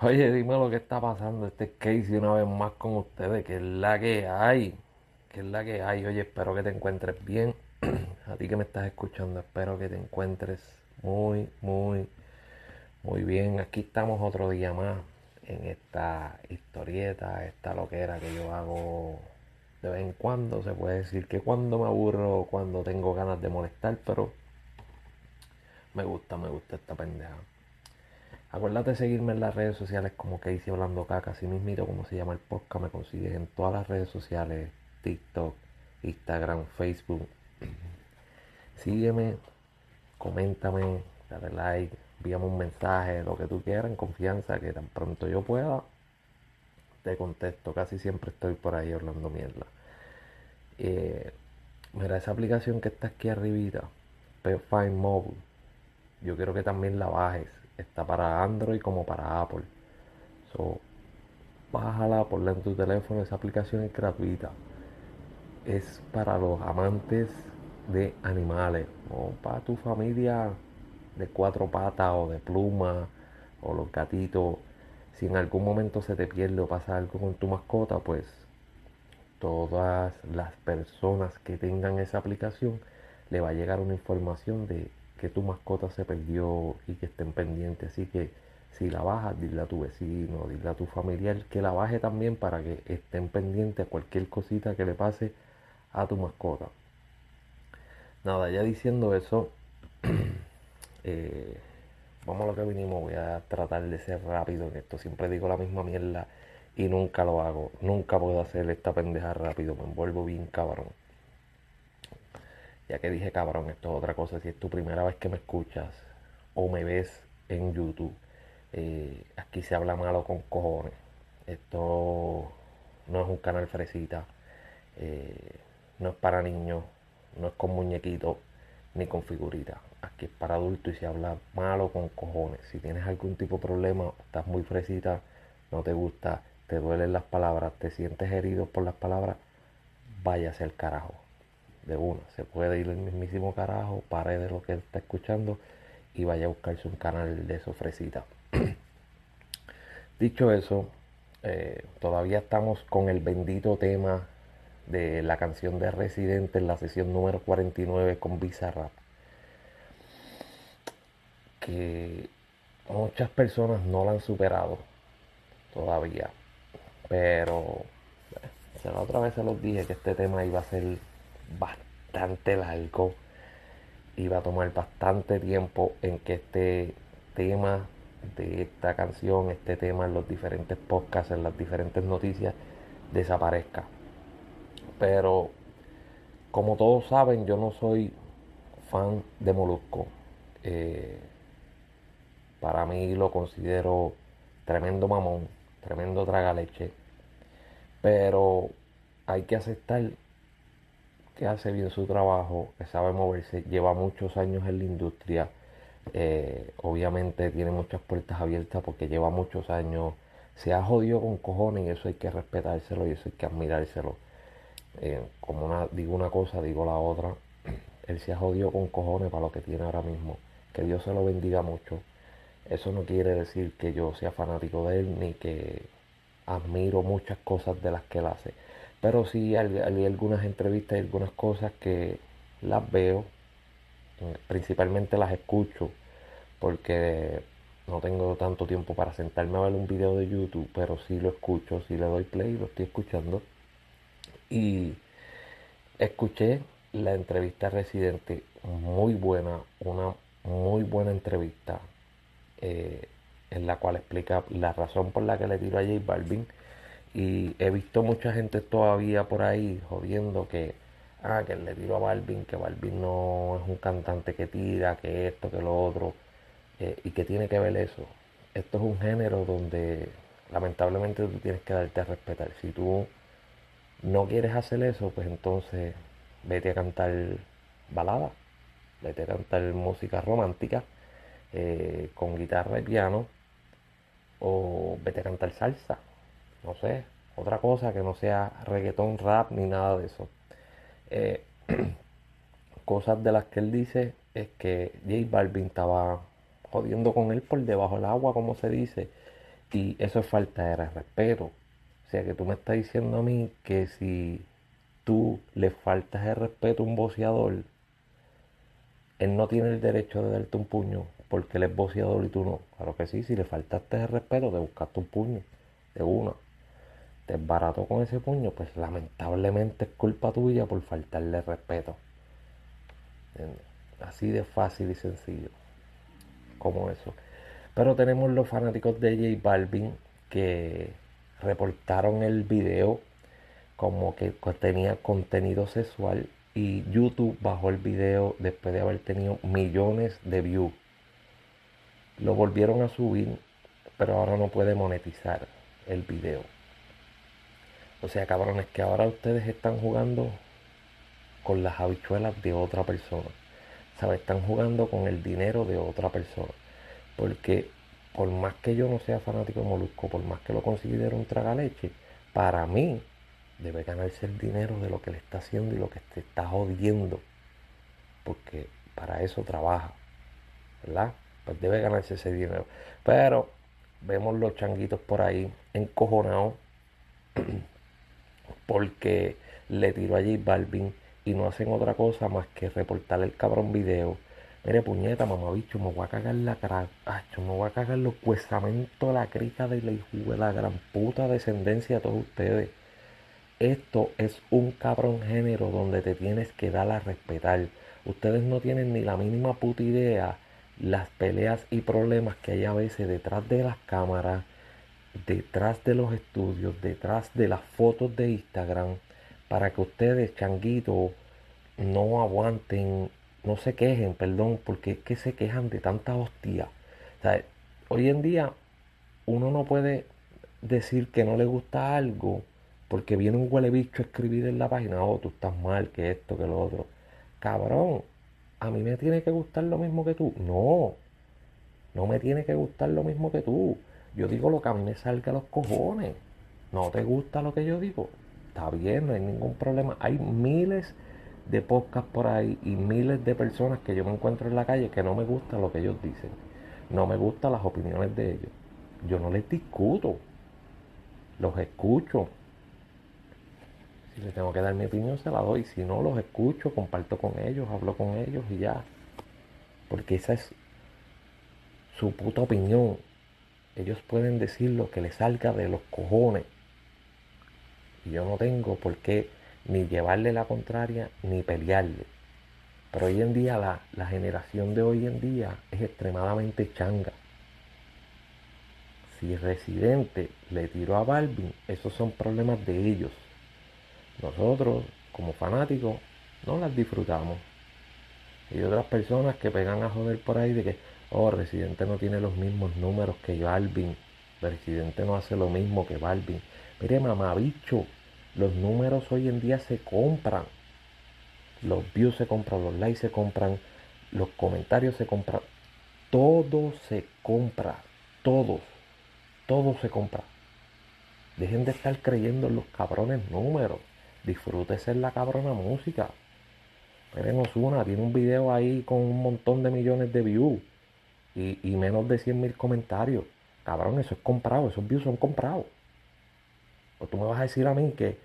Oye, dime lo que está pasando. Este es Casey una vez más con ustedes. que es la que hay? que es la que hay? Oye, espero que te encuentres bien. A ti que me estás escuchando, espero que te encuentres muy, muy, muy bien. Aquí estamos otro día más en esta historieta, esta loquera que yo hago de vez en cuando. Se puede decir que cuando me aburro, cuando tengo ganas de molestar, pero me gusta, me gusta esta pendeja. Acuérdate de seguirme en las redes sociales como Casey Hablando Caca, así mismito como se llama el podcast, me consigues en todas las redes sociales, TikTok, Instagram, Facebook. Sígueme, coméntame, dale like, envíame un mensaje, lo que tú quieras, en confianza, que tan pronto yo pueda, te contesto. Casi siempre estoy por ahí hablando mierda. Eh, mira, esa aplicación que está aquí arribita, Find Mobile, yo quiero que también la bajes Está para Android como para Apple. So, bájala, ponla en tu teléfono. Esa aplicación es gratuita. Es para los amantes de animales. O para tu familia de cuatro patas o de pluma. O los gatitos. Si en algún momento se te pierde o pasa algo con tu mascota, pues todas las personas que tengan esa aplicación le va a llegar una información de que tu mascota se perdió y que estén pendientes. Así que si la bajas, dile a tu vecino, dile a tu familiar que la baje también para que estén pendientes a cualquier cosita que le pase a tu mascota. Nada, ya diciendo eso, eh, vamos a lo que vinimos. Voy a tratar de ser rápido en esto. Siempre digo la misma mierda y nunca lo hago. Nunca puedo hacer esta pendeja rápido. Me envuelvo bien cabrón. Ya que dije cabrón, esto es otra cosa. Si es tu primera vez que me escuchas o me ves en YouTube, eh, aquí se habla malo con cojones. Esto no es un canal fresita, eh, no es para niños, no es con muñequitos ni con figuritas. Aquí es para adultos y se habla malo con cojones. Si tienes algún tipo de problema, estás muy fresita, no te gusta, te duelen las palabras, te sientes herido por las palabras, váyase al carajo de una. Se puede ir el mismísimo carajo, pare de lo que está escuchando y vaya a buscarse un canal de sofrecita. Dicho eso, eh, todavía estamos con el bendito tema de la canción de Residente en la sesión número 49 con Bizarrap. Que muchas personas no la han superado todavía. Pero la otra vez se los dije que este tema iba a ser bastante largo. Iba a tomar bastante tiempo en que este tema de esta canción, este tema en los diferentes podcasts, en las diferentes noticias, desaparezca. Pero, como todos saben, yo no soy fan de Molusco. Eh, para mí lo considero tremendo mamón, tremendo tragaleche. Pero hay que aceptar que hace bien su trabajo, que sabe moverse, lleva muchos años en la industria, eh, obviamente tiene muchas puertas abiertas porque lleva muchos años, se ha jodido con cojones y eso hay que respetárselo y eso hay que admirárselo. Eh, como una, digo una cosa, digo la otra, él se ha jodido con cojones para lo que tiene ahora mismo, que Dios se lo bendiga mucho. Eso no quiere decir que yo sea fanático de él ni que admiro muchas cosas de las que él hace pero sí hay, algunas entrevistas y algunas cosas que las veo, eh, principalmente las escucho, porque no tengo tanto tiempo para sentarme a ver un video de YouTube, pero sí lo escucho, sí le doy play, lo estoy escuchando. Y escuché la entrevista Residente, muy buena, una muy buena entrevista, eh, en la cual explica la razón por la que le tiro a J Balvin y he visto mucha gente todavía por ahí jodiendo que, ah, que le tiro a Balvin, que Balvin no es un cantante que tira, que esto, que lo otro, eh, y que tiene que ver eso. Esto es un género donde lamentablemente tú tienes que darte a respetar. Si tú no quieres hacer eso, pues entonces vete a cantar balada, vete a cantar música romántica eh, con guitarra y piano, o vete a cantar salsa no sé, otra cosa que no sea reggaetón, rap ni nada de eso. Eh, cosas de las que él dice es que J Balvin estaba jodiendo con él por debajo del agua, como se dice, Y eso es falta de respeto. O sea que tú me estás diciendo a mí que si tú le faltas el respeto a un boceador, él no tiene el derecho de darte un puño porque él es boceador y tú no. Claro que sí, si le faltaste el respeto, te buscaste un puño de uno. Te barato con ese puño, pues lamentablemente es culpa tuya por faltarle respeto. Así de fácil y sencillo. Como eso. Pero tenemos los fanáticos de J Balvin que reportaron el video como que tenía contenido sexual y YouTube bajó el video después de haber tenido millones de views. Lo volvieron a subir, pero ahora no puede monetizar el video. O sea, cabrones, que ahora ustedes están jugando con las habichuelas de otra persona. ¿Sabes? Están jugando con el dinero de otra persona. Porque por más que yo no sea fanático de Molusco, por más que lo considere un tragaleche, para mí debe ganarse el dinero de lo que le está haciendo y lo que te está jodiendo. Porque para eso trabaja. ¿Verdad? Pues debe ganarse ese dinero. Pero vemos los changuitos por ahí encojonados porque le tiró a J Balvin y no hacen otra cosa más que reportarle el cabrón video. Mire, puñeta, mamabicho, me voy a cagar la cara. me voy a cagar los cuestamentos, la crica de la hijo de la gran puta descendencia de todos ustedes. Esto es un cabrón género donde te tienes que dar a respetar. Ustedes no tienen ni la mínima puta idea las peleas y problemas que hay a veces detrás de las cámaras, detrás de los estudios, detrás de las fotos de Instagram, para que ustedes, changuitos, no aguanten, no se quejen, perdón, porque es que se quejan de tanta hostia. hoy en día uno no puede decir que no le gusta algo porque viene un huele bicho a escribir en la página, oh, tú estás mal, que esto, que lo otro. Cabrón, a mí me tiene que gustar lo mismo que tú. No, no me tiene que gustar lo mismo que tú. Yo digo lo que a mí me salga a los cojones. ¿No te gusta lo que yo digo? Está bien, no hay ningún problema. Hay miles de podcasts por ahí y miles de personas que yo me encuentro en la calle que no me gusta lo que ellos dicen. No me gustan las opiniones de ellos. Yo no les discuto. Los escucho si le tengo que dar mi opinión, se la doy. Si no, los escucho, comparto con ellos, hablo con ellos y ya. Porque esa es su puta opinión. Ellos pueden decir lo que les salga de los cojones. Y yo no tengo por qué ni llevarle la contraria ni pelearle. Pero hoy en día, la, la generación de hoy en día es extremadamente changa. Si Residente le tiró a Balvin, esos son problemas de ellos. Nosotros, como fanáticos, no las disfrutamos. Y otras personas que pegan a joder por ahí de que, oh, Residente no tiene los mismos números que Balvin. Residente no hace lo mismo que Balvin. Mire, mamabicho, los números hoy en día se compran. Los views se compran, los likes se compran, los comentarios se compran. Todo se compra. Todos. Todo se compra. Dejen de estar creyendo en los cabrones números disfrútese la cabrona música. Miren una, tiene un video ahí con un montón de millones de views y, menos de 100 mil comentarios. Cabrón, eso es comprado, esos views son comprados. O tú me vas a decir a mí que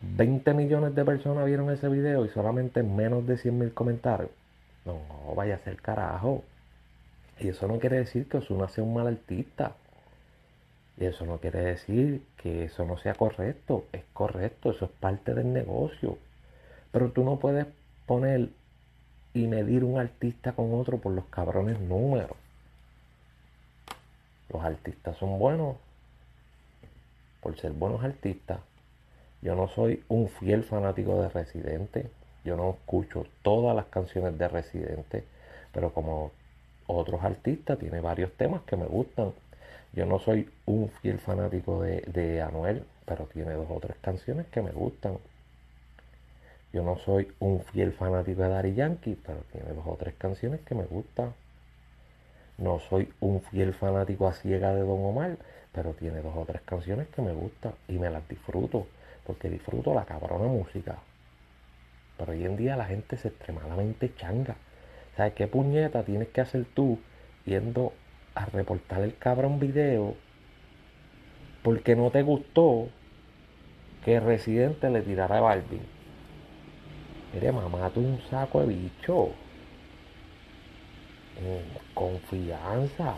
20 millones de personas vieron ese video y solamente menos de 100 mil comentarios. No, vaya a ser carajo. Y eso no quiere decir que Osuna sea un mal artista. Y eso no quiere decir que eso no sea correcto. Es correcto, eso es parte del negocio. Pero tú no puedes poner y medir un artista con otro por los cabrones números. Los artistas son buenos por ser buenos artistas. Yo no soy un fiel fanático de Residente. Yo no escucho todas las canciones de Residente. Pero como otros artistas, tiene varios temas que me gustan. Yo no soy un fiel fanático de, Anuel, pero tiene dos o tres canciones que me gustan. Yo no soy un fiel fanático de Daddy Yankee, pero tiene dos o tres canciones que me gustan. No soy un fiel fanático a ciega de Don Omar, pero tiene dos o tres canciones que me gustan y me las disfruto, porque disfruto la cabrona música. Pero hoy en día la gente es extremadamente changa. ¿Sabes qué puñeta tienes que hacer tú yendo a reportar el cabrón video porque no te gustó que Residente le tirara a Balvin. Mire, mamá, tú un saco de bicho. Confianza.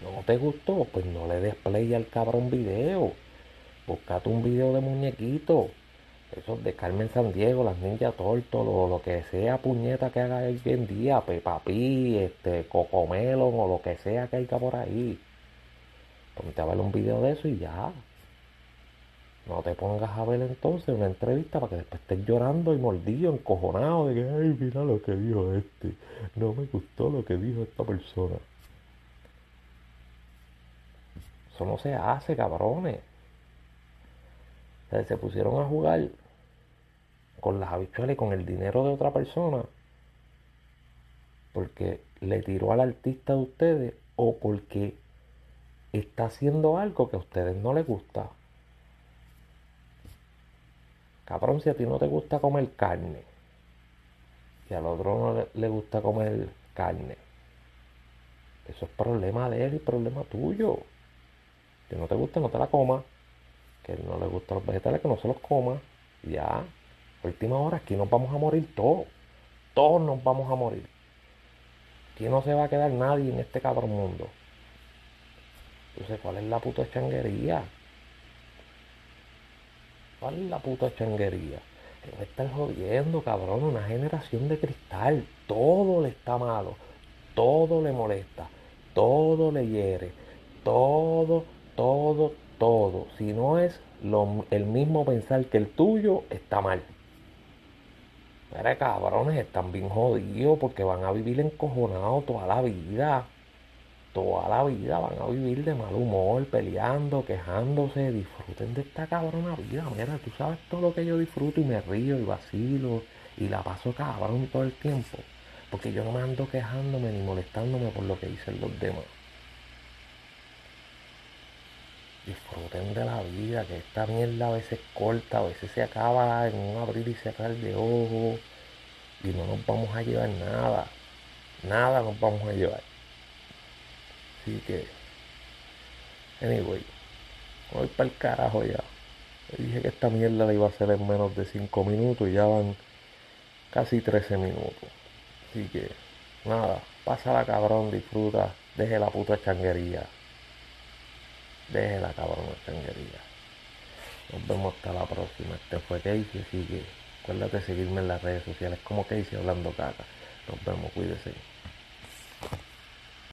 ¿No te gustó? Pues no le des play al cabrón video. Buscate un video de muñequito. Esos de Carmen San Diego, las Ninja Torto, lo, que sea puñeta que haga hoy en día, Peppa este, Cocomelon o lo que sea que haya por ahí. Ponte a ver un video de eso y ya. No te pongas a ver entonces una entrevista para que después estés llorando y mordido, encojonado de que, ay, mira lo que dijo este. No me gustó lo que dijo esta persona. Eso no se hace, cabrones. se pusieron a jugar con las habichuelas y con el dinero de otra persona porque le tiró al artista de ustedes o porque está haciendo algo que a ustedes no les gusta. Cabrón, si a ti no te gusta comer carne y al otro no le, gusta comer carne, eso es problema de él y problema tuyo. Que no te gusta, no te la comas. Que no le gustan los vegetales, que no se los coma. Ya. Última hora, aquí nos vamos a morir todos. Todos nos vamos a morir. Aquí no se va a quedar nadie en este cabrón mundo. Entonces, ¿cuál es la puta changuería? ¿Cuál es la puta changuería? Que me están jodiendo, cabrón. Una generación de cristal. Todo le está malo. Todo le molesta. Todo le hiere. Todo todo, todo. Si no es lo, el mismo pensar que el tuyo, está mal. Mira, cabrones, están bien jodidos porque van a vivir encojonados toda la vida. Toda la vida van a vivir de mal humor, peleando, quejándose. Disfruten de esta cabrona vida. Mira, tú sabes todo lo que yo disfruto y me río y vacilo y la paso cabrón todo el tiempo. Porque yo no me ando quejándome ni molestándome por lo que dicen los demás disfruten de la vida, que esta mierda a veces corta, a veces se acaba en un abrir y cerrar de ojos y no nos vamos a llevar nada, nada nos vamos a llevar. Así que, anyway, voy para el carajo ya. dije que esta mierda la iba a hacer en menos de 5 minutos y ya van casi 13 minutos. Así que, nada, pásala cabrón, disfruta, deje la puta changuería. Deje la cabrón changuería. Nos vemos hasta la próxima. Este fue Casey, así que acuérdate de seguirme en las redes sociales como Casey hablando caca. Nos vemos, cuídese.